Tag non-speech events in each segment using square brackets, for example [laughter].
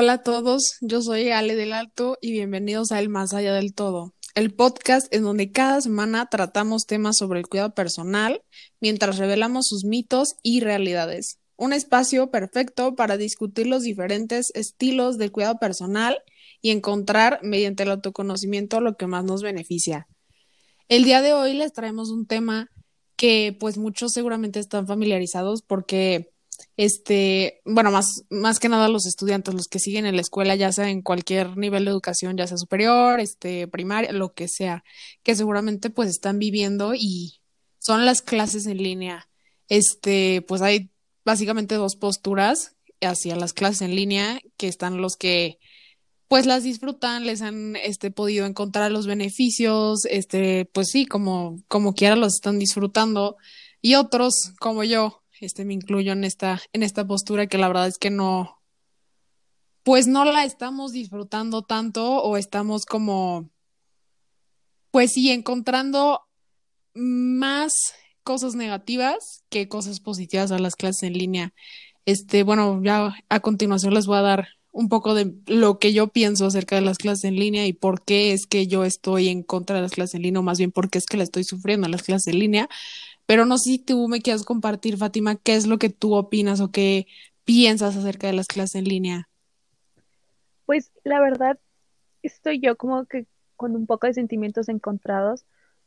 Hola a todos, yo soy Ale del Alto y bienvenidos a El Más Allá del Todo, el podcast en donde cada semana tratamos temas sobre el cuidado personal mientras revelamos sus mitos y realidades. Un espacio perfecto para discutir los diferentes estilos de cuidado personal y encontrar mediante el autoconocimiento lo que más nos beneficia. El día de hoy les traemos un tema que pues muchos seguramente están familiarizados porque este, bueno, más, más que nada los estudiantes, los que siguen en la escuela, ya sea en cualquier nivel de educación, ya sea superior, este, primaria, lo que sea, que seguramente pues están viviendo y son las clases en línea. Este, pues hay básicamente dos posturas hacia las clases en línea, que están los que pues las disfrutan, les han este podido encontrar los beneficios, este, pues sí, como como quiera los están disfrutando y otros como yo este me incluyo en esta, en esta postura que la verdad es que no, pues no la estamos disfrutando tanto o estamos como, pues sí, encontrando más cosas negativas que cosas positivas a las clases en línea. Este, bueno, ya a continuación les voy a dar un poco de lo que yo pienso acerca de las clases en línea y por qué es que yo estoy en contra de las clases en línea, o más bien por qué es que la estoy sufriendo en las clases en línea, pero no sé si tú me quieras compartir, Fátima, qué es lo que tú opinas o qué piensas acerca de las clases en línea. Pues la verdad, estoy yo como que con un poco de sentimientos encontrados,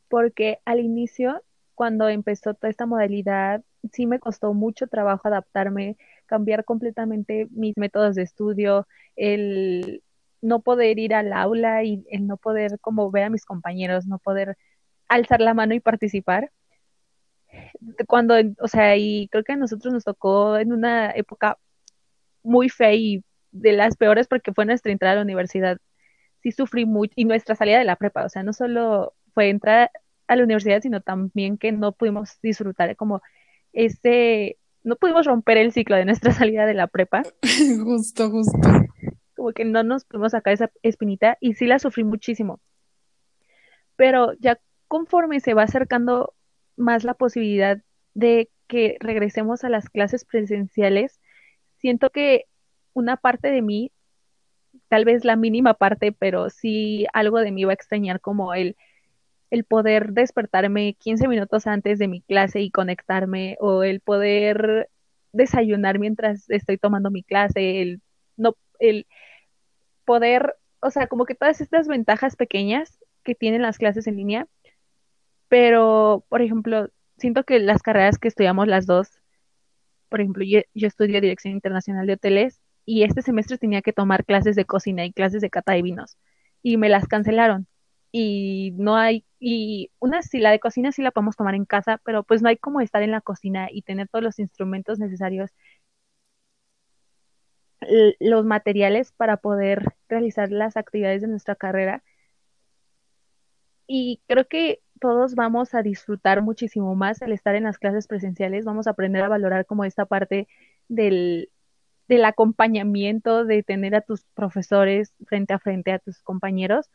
porque al inicio, cuando empezó toda esta modalidad, sí me costó mucho trabajo adaptarme, cambiar completamente mis métodos de estudio, el no poder ir al aula y el no poder como ver a mis compañeros, no poder alzar la mano y participar cuando, o sea, y creo que a nosotros nos tocó en una época muy fea y de las peores porque fue nuestra entrada a la universidad. Sí sufrí mucho y nuestra salida de la prepa, o sea, no solo fue entrar a la universidad, sino también que no pudimos disfrutar como ese, no pudimos romper el ciclo de nuestra [laughs] salida de la prepa. [laughs] justo, justo. Como que no nos pudimos sacar esa espinita y sí la sufrí muchísimo. Pero ya conforme se va acercando más la posibilidad de que regresemos a las clases presenciales, siento que una parte de mí, tal vez la mínima parte, pero sí algo de mí va a extrañar como el, el poder despertarme 15 minutos antes de mi clase y conectarme, o el poder desayunar mientras estoy tomando mi clase, el no, el poder, o sea, como que todas estas ventajas pequeñas que tienen las clases en línea, pero, por ejemplo, siento que las carreras que estudiamos las dos, por ejemplo, yo, estudio Dirección Internacional de Hoteles y este semestre tenía que tomar clases de cocina y clases de cata de vinos y me las cancelaron. Y no hay, y una sí, la de cocina sí la podemos tomar en casa, pero pues no hay como estar en la cocina y tener todos los instrumentos necesarios, los materiales para poder realizar las actividades de nuestra carrera. Y creo que todos vamos a disfrutar muchísimo más al estar en las clases presenciales, vamos a aprender a valorar como esta parte del, del acompañamiento, de tener a tus profesores frente a frente a tus compañeros,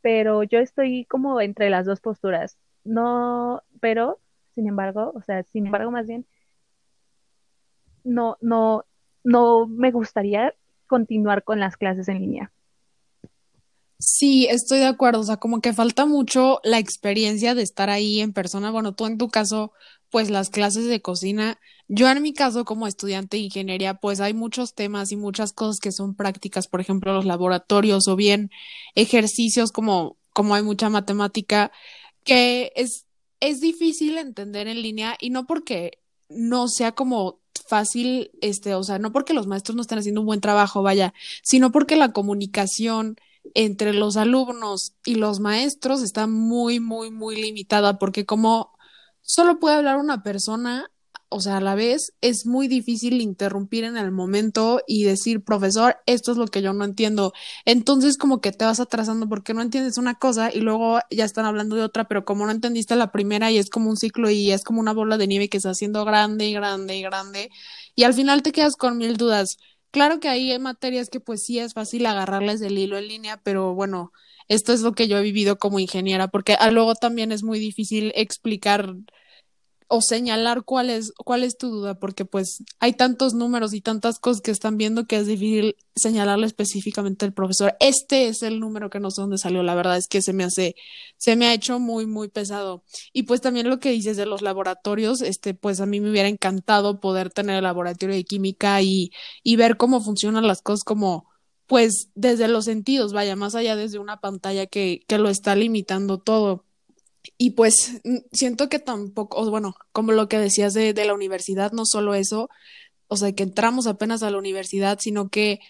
pero yo estoy como entre las dos posturas. No, pero, sin embargo, o sea, sin embargo, más bien, no, no, no me gustaría continuar con las clases en línea. Sí, estoy de acuerdo, o sea, como que falta mucho la experiencia de estar ahí en persona. Bueno, tú en tu caso, pues las clases de cocina. Yo en mi caso, como estudiante de ingeniería, pues hay muchos temas y muchas cosas que son prácticas, por ejemplo, los laboratorios o bien ejercicios como, como hay mucha matemática, que es, es difícil entender en línea y no porque no sea como fácil, este, o sea, no porque los maestros no estén haciendo un buen trabajo, vaya, sino porque la comunicación entre los alumnos y los maestros está muy, muy, muy limitada porque como solo puede hablar una persona, o sea, a la vez es muy difícil interrumpir en el momento y decir, profesor, esto es lo que yo no entiendo. Entonces como que te vas atrasando porque no entiendes una cosa y luego ya están hablando de otra, pero como no entendiste la primera y es como un ciclo y es como una bola de nieve que está haciendo grande y grande y grande y al final te quedas con mil dudas. Claro que hay materias que pues sí es fácil agarrarles el hilo en línea, pero bueno, esto es lo que yo he vivido como ingeniera, porque luego también es muy difícil explicar o señalar cuál es, cuál es tu duda, porque pues hay tantos números y tantas cosas que están viendo que es difícil señalarle específicamente al profesor. Este es el número que no sé dónde salió, la verdad es que se me hace, se me ha hecho muy, muy pesado. Y pues también lo que dices de los laboratorios, este, pues a mí me hubiera encantado poder tener el laboratorio de química y, y ver cómo funcionan las cosas como pues desde los sentidos, vaya, más allá desde una pantalla que, que lo está limitando todo. Y pues siento que tampoco, bueno, como lo que decías de, de la universidad, no solo eso, o sea, que entramos apenas a la universidad, sino que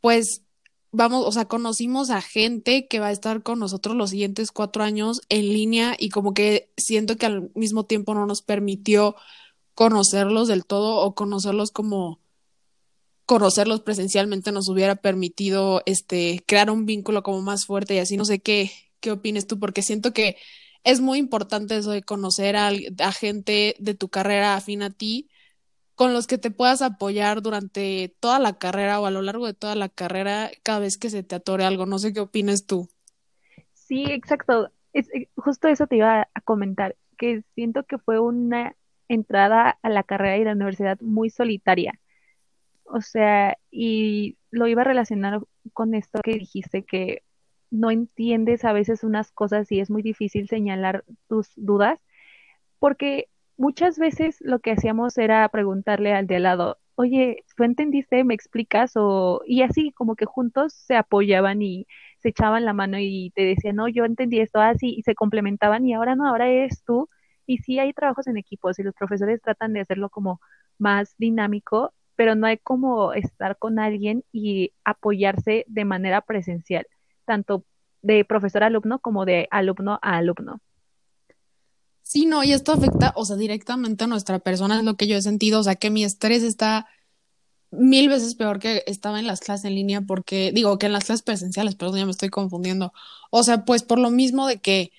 pues vamos, o sea, conocimos a gente que va a estar con nosotros los siguientes cuatro años en línea y como que siento que al mismo tiempo no nos permitió conocerlos del todo o conocerlos como conocerlos presencialmente nos hubiera permitido este crear un vínculo como más fuerte y así. No sé qué qué opines tú porque siento que es muy importante eso de conocer a, gente de tu carrera afín a ti con los que te puedas apoyar durante toda la carrera o a lo largo de toda la carrera cada vez que se te atore algo. No sé qué opines tú. Sí, exacto. Es, eh, justo eso te iba a comentar, que siento que fue una entrada a la carrera y la universidad muy solitaria. O sea, y lo iba a relacionar con esto que dijiste, que no entiendes a veces unas cosas y es muy difícil señalar tus dudas, porque muchas veces lo que hacíamos era preguntarle al de al lado, oye, ¿tú entendiste? ¿Me explicas? O, y así como que juntos se apoyaban y se echaban la mano y te decían, no, yo entendí esto así y se complementaban y ahora no, ahora eres tú. Y sí hay trabajos en equipos y los profesores tratan de hacerlo como más dinámico, pero no hay como estar con alguien y apoyarse de manera presencial, tanto de profesor a alumno como de alumno a alumno. Sí, no, y esto afecta, o sea, directamente a nuestra persona, es lo que yo he sentido, o sea, que mi estrés está mil veces peor que estaba en las clases en línea porque, digo, que en las clases presenciales, perdón, ya me estoy confundiendo. O sea, pues por lo mismo de que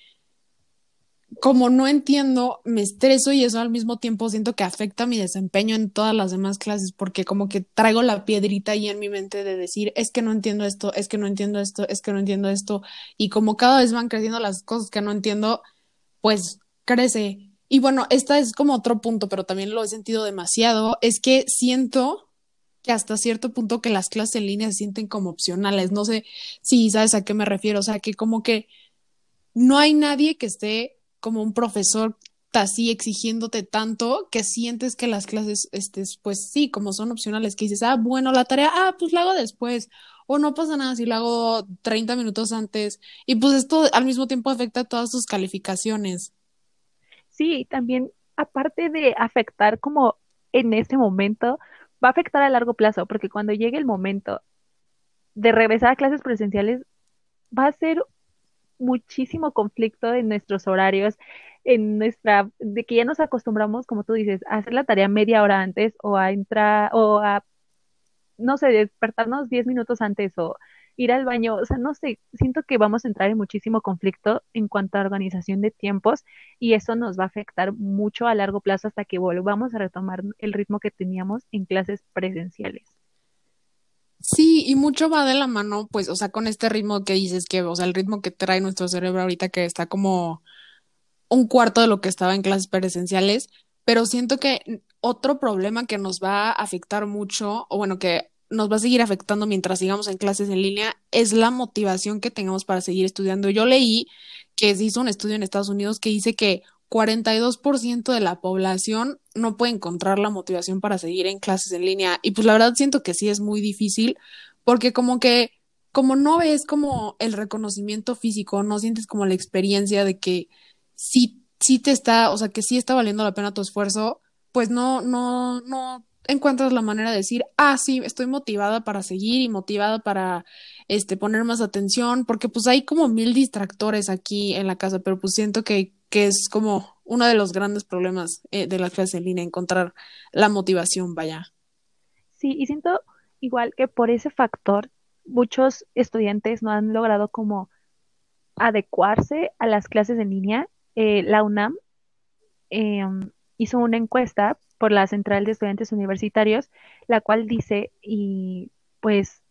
como no entiendo, me estreso y eso al mismo tiempo siento que afecta mi desempeño en todas las demás clases porque como que traigo la piedrita ahí en mi mente de decir, es que no entiendo esto, es que no entiendo esto, es que no entiendo esto y como cada vez van creciendo las cosas que no entiendo, pues crece. Y bueno, esta es como otro punto, pero también lo he sentido demasiado, es que siento que hasta cierto punto que las clases en línea se sienten como opcionales. No sé si sabes a qué me refiero, o sea, que como que no hay nadie que esté como un profesor así exigiéndote tanto que sientes que las clases, este, pues sí, como son opcionales, que dices, ah, bueno, la tarea, ah, pues la hago después, o no pasa nada si la hago 30 minutos antes, y pues esto al mismo tiempo afecta a todas tus calificaciones. Sí, también aparte de afectar como en este momento, va a afectar a largo plazo, porque cuando llegue el momento de regresar a clases presenciales, va a ser muchísimo conflicto en nuestros horarios, en nuestra, de que ya nos acostumbramos, como tú dices, a hacer la tarea media hora antes o a entrar, o a, no sé, despertarnos diez minutos antes o ir al baño, o sea, no sé, siento que vamos a entrar en muchísimo conflicto en cuanto a organización de tiempos y eso nos va a afectar mucho a largo plazo hasta que volvamos a retomar el ritmo que teníamos en clases presenciales. Sí, y mucho va de la mano, pues, o sea, con este ritmo que dices que, o sea, el ritmo que trae nuestro cerebro ahorita que está como un cuarto de lo que estaba en clases presenciales, pero siento que otro problema que nos va a afectar mucho, o bueno, que nos va a seguir afectando mientras sigamos en clases en línea es la motivación que tengamos para seguir estudiando. Yo leí que se hizo un estudio en Estados Unidos que dice que 42% de la población no puede encontrar la motivación para seguir en clases en línea. Y pues la verdad siento que sí es muy difícil porque como que como no ves como el reconocimiento físico, no sientes como la experiencia de que sí sí te está, o sea, que sí está valiendo la pena tu esfuerzo, pues no no no encuentras la manera de decir, ah, sí, estoy motivada para seguir y motivada para este, poner más atención, porque pues hay como mil distractores aquí en la casa, pero pues siento que, que es como uno de los grandes problemas eh, de la clase en línea, encontrar la motivación, vaya. Sí, y siento igual que por ese factor, muchos estudiantes no han logrado como adecuarse a las clases en línea. Eh, la UNAM em, hizo una encuesta por la Central de Estudiantes Universitarios, la cual dice, y pues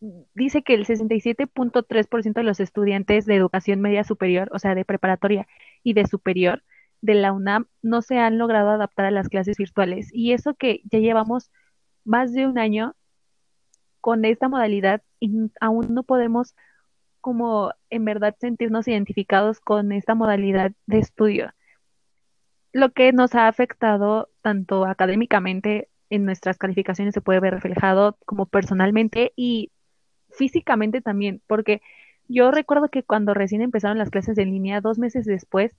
dice que el 67.3% de los estudiantes de educación media superior, o sea, de preparatoria y de superior, de la UNAM no se han logrado adaptar a las clases virtuales. Y eso que ya llevamos más de un año con esta modalidad y aún no podemos como en verdad sentirnos identificados con esta modalidad de estudio. Lo que nos ha afectado tanto académicamente en nuestras calificaciones se puede ver reflejado como personalmente y físicamente también, porque yo recuerdo que cuando recién empezaron las clases en línea, dos meses después,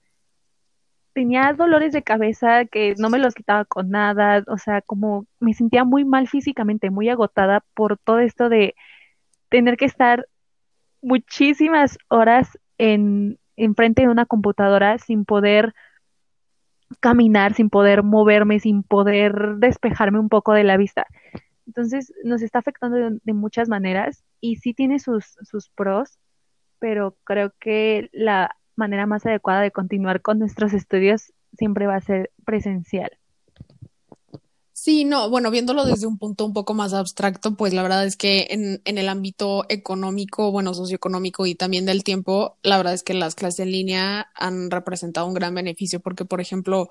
tenía dolores de cabeza que no me los quitaba con nada, o sea, como me sentía muy mal físicamente, muy agotada por todo esto de tener que estar muchísimas horas en, en frente de una computadora sin poder caminar, sin poder moverme, sin poder despejarme un poco de la vista. Entonces nos está afectando de, muchas maneras y sí tiene sus, sus pros, pero creo que la manera más adecuada de continuar con nuestros estudios siempre va a ser presencial. Sí, no, bueno, viéndolo desde un punto un poco más abstracto, pues la verdad es que en, en, el ámbito económico, bueno, socioeconómico y también del tiempo, la verdad es que las clases en línea han representado un gran beneficio porque, por ejemplo,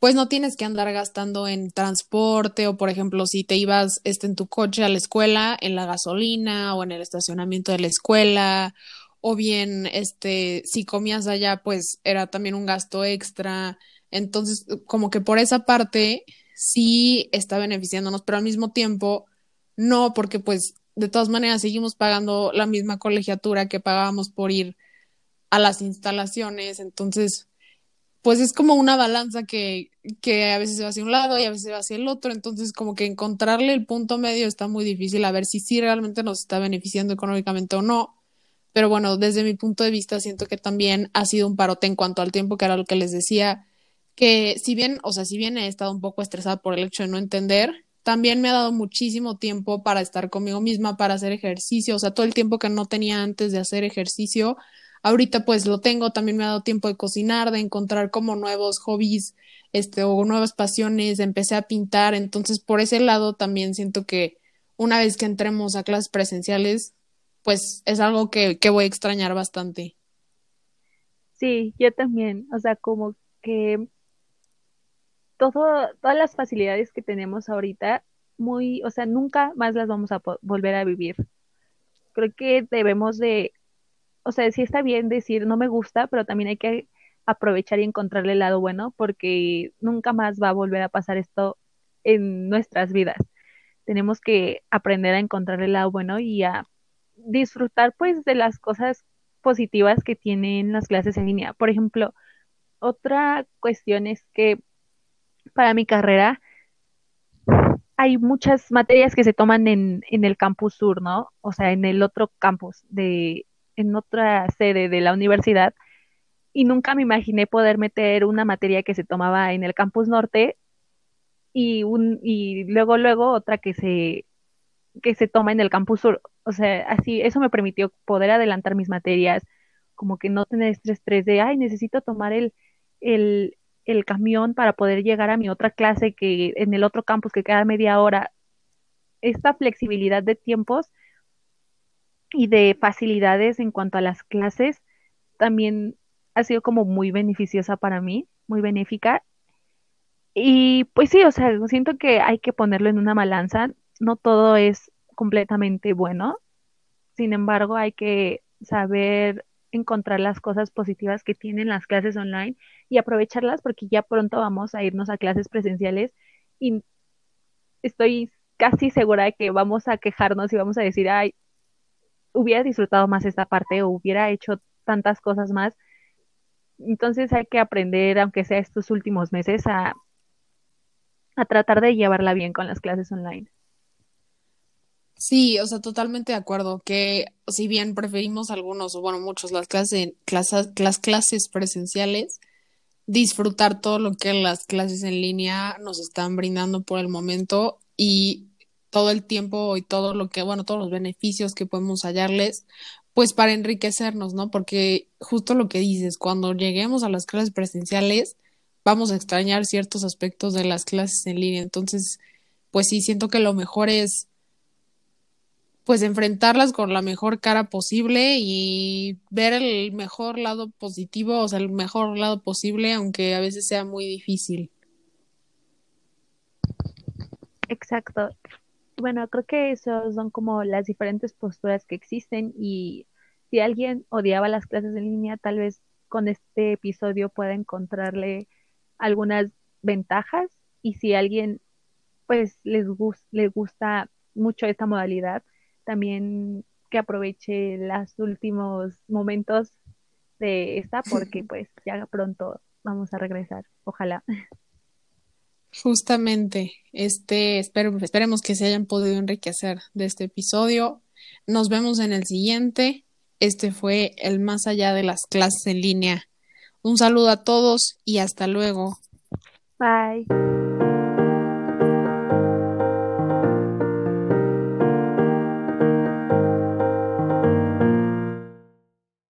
pues no tienes que andar gastando en transporte o, por ejemplo, si te ibas este, en tu coche a la escuela, en la gasolina o en el estacionamiento de la escuela, o bien, este, si comías allá, pues era también un gasto extra. Entonces, como que por esa parte sí está beneficiándonos, pero al mismo tiempo no, porque pues de todas maneras seguimos pagando la misma colegiatura que pagábamos por ir a las instalaciones, entonces pues es como una balanza que, que a veces se va hacia un lado y a veces se va hacia el otro, entonces como que encontrarle el punto medio está muy difícil a ver si sí realmente nos está beneficiando económicamente o no. Pero bueno, desde mi punto de vista siento que también ha sido un parote en cuanto al tiempo, que era lo que les decía, que si bien, o sea, si bien he estado un poco estresada por el hecho de no entender, también me ha dado muchísimo tiempo para estar conmigo misma, para hacer ejercicio, o sea, todo el tiempo que no tenía antes de hacer ejercicio, ahorita pues lo tengo, también me ha dado tiempo de cocinar, de encontrar como nuevos hobbies, este, o nuevas pasiones, empecé a pintar, entonces por ese lado también siento que una vez que entremos a clases presenciales, pues es algo que, que voy a extrañar bastante. Sí, yo también, o sea, como que todo, todas las facilidades que tenemos ahorita, muy, o sea, nunca más las vamos a volver a vivir. Creo que debemos de, o sea, sí está bien decir no me gusta, pero también hay que aprovechar y encontrarle el lado bueno, porque nunca más va a volver a pasar esto en nuestras vidas. Tenemos que aprender a encontrar el lado bueno y a disfrutar pues de las cosas positivas que tienen las clases en línea. Por ejemplo, otra cuestión es que para mi carrera, hay muchas materias que se toman en, en el campus sur, ¿no? O sea, en el otro campus, de, en otra sede de la universidad. Y nunca me imaginé poder meter una materia que se tomaba en el campus norte y, un, y luego, luego otra que se, que se toma en el campus sur. O sea, así, eso me permitió poder adelantar mis materias, como que no tener este estrés de, ay, necesito tomar el, el, el camión para poder llegar a mi otra clase que en el otro campus que queda media hora. Esta flexibilidad de tiempos y de facilidades en cuanto a las clases también ha sido como muy beneficiosa para mí, muy benéfica. Y pues sí, o sea, siento que hay que ponerlo en una balanza. No todo es completamente bueno. Sin embargo, hay que saber encontrar las cosas positivas que tienen las clases online y aprovecharlas porque ya pronto vamos a irnos a clases presenciales y estoy casi segura de que vamos a quejarnos y vamos a decir, ay, hubiera disfrutado más esta parte o hubiera hecho tantas cosas más. Entonces hay que aprender, aunque sea estos últimos meses, a, a tratar de llevarla bien con las clases online. Sí, o sea, totalmente de acuerdo que si bien preferimos algunos, o bueno, muchos las clases, las clases presenciales, disfrutar todo lo que las clases en línea nos están brindando por el momento y todo el tiempo y todo lo que, bueno, todos los beneficios que podemos hallarles, pues para enriquecernos, ¿no? Porque justo lo que dices, cuando lleguemos a las clases presenciales, vamos a extrañar ciertos aspectos de las clases en línea. Entonces, pues sí, siento que lo mejor es pues enfrentarlas con la mejor cara posible y ver el mejor lado positivo, o sea, el mejor lado posible, aunque a veces sea muy difícil. Exacto. Bueno, creo que esos son como las diferentes posturas que existen y si alguien odiaba las clases en línea, tal vez con este episodio pueda encontrarle algunas ventajas y si alguien pues les, les gusta mucho esta modalidad, también que aproveche los últimos momentos de esta porque [laughs] pues ya pronto vamos a regresar, ojalá. [laughs] Justamente, este, esperemos que se hayan podido enriquecer de este episodio. Nos vemos en el siguiente. Este fue el más allá de las clases en línea. Un saludo a todos y hasta luego. Bye.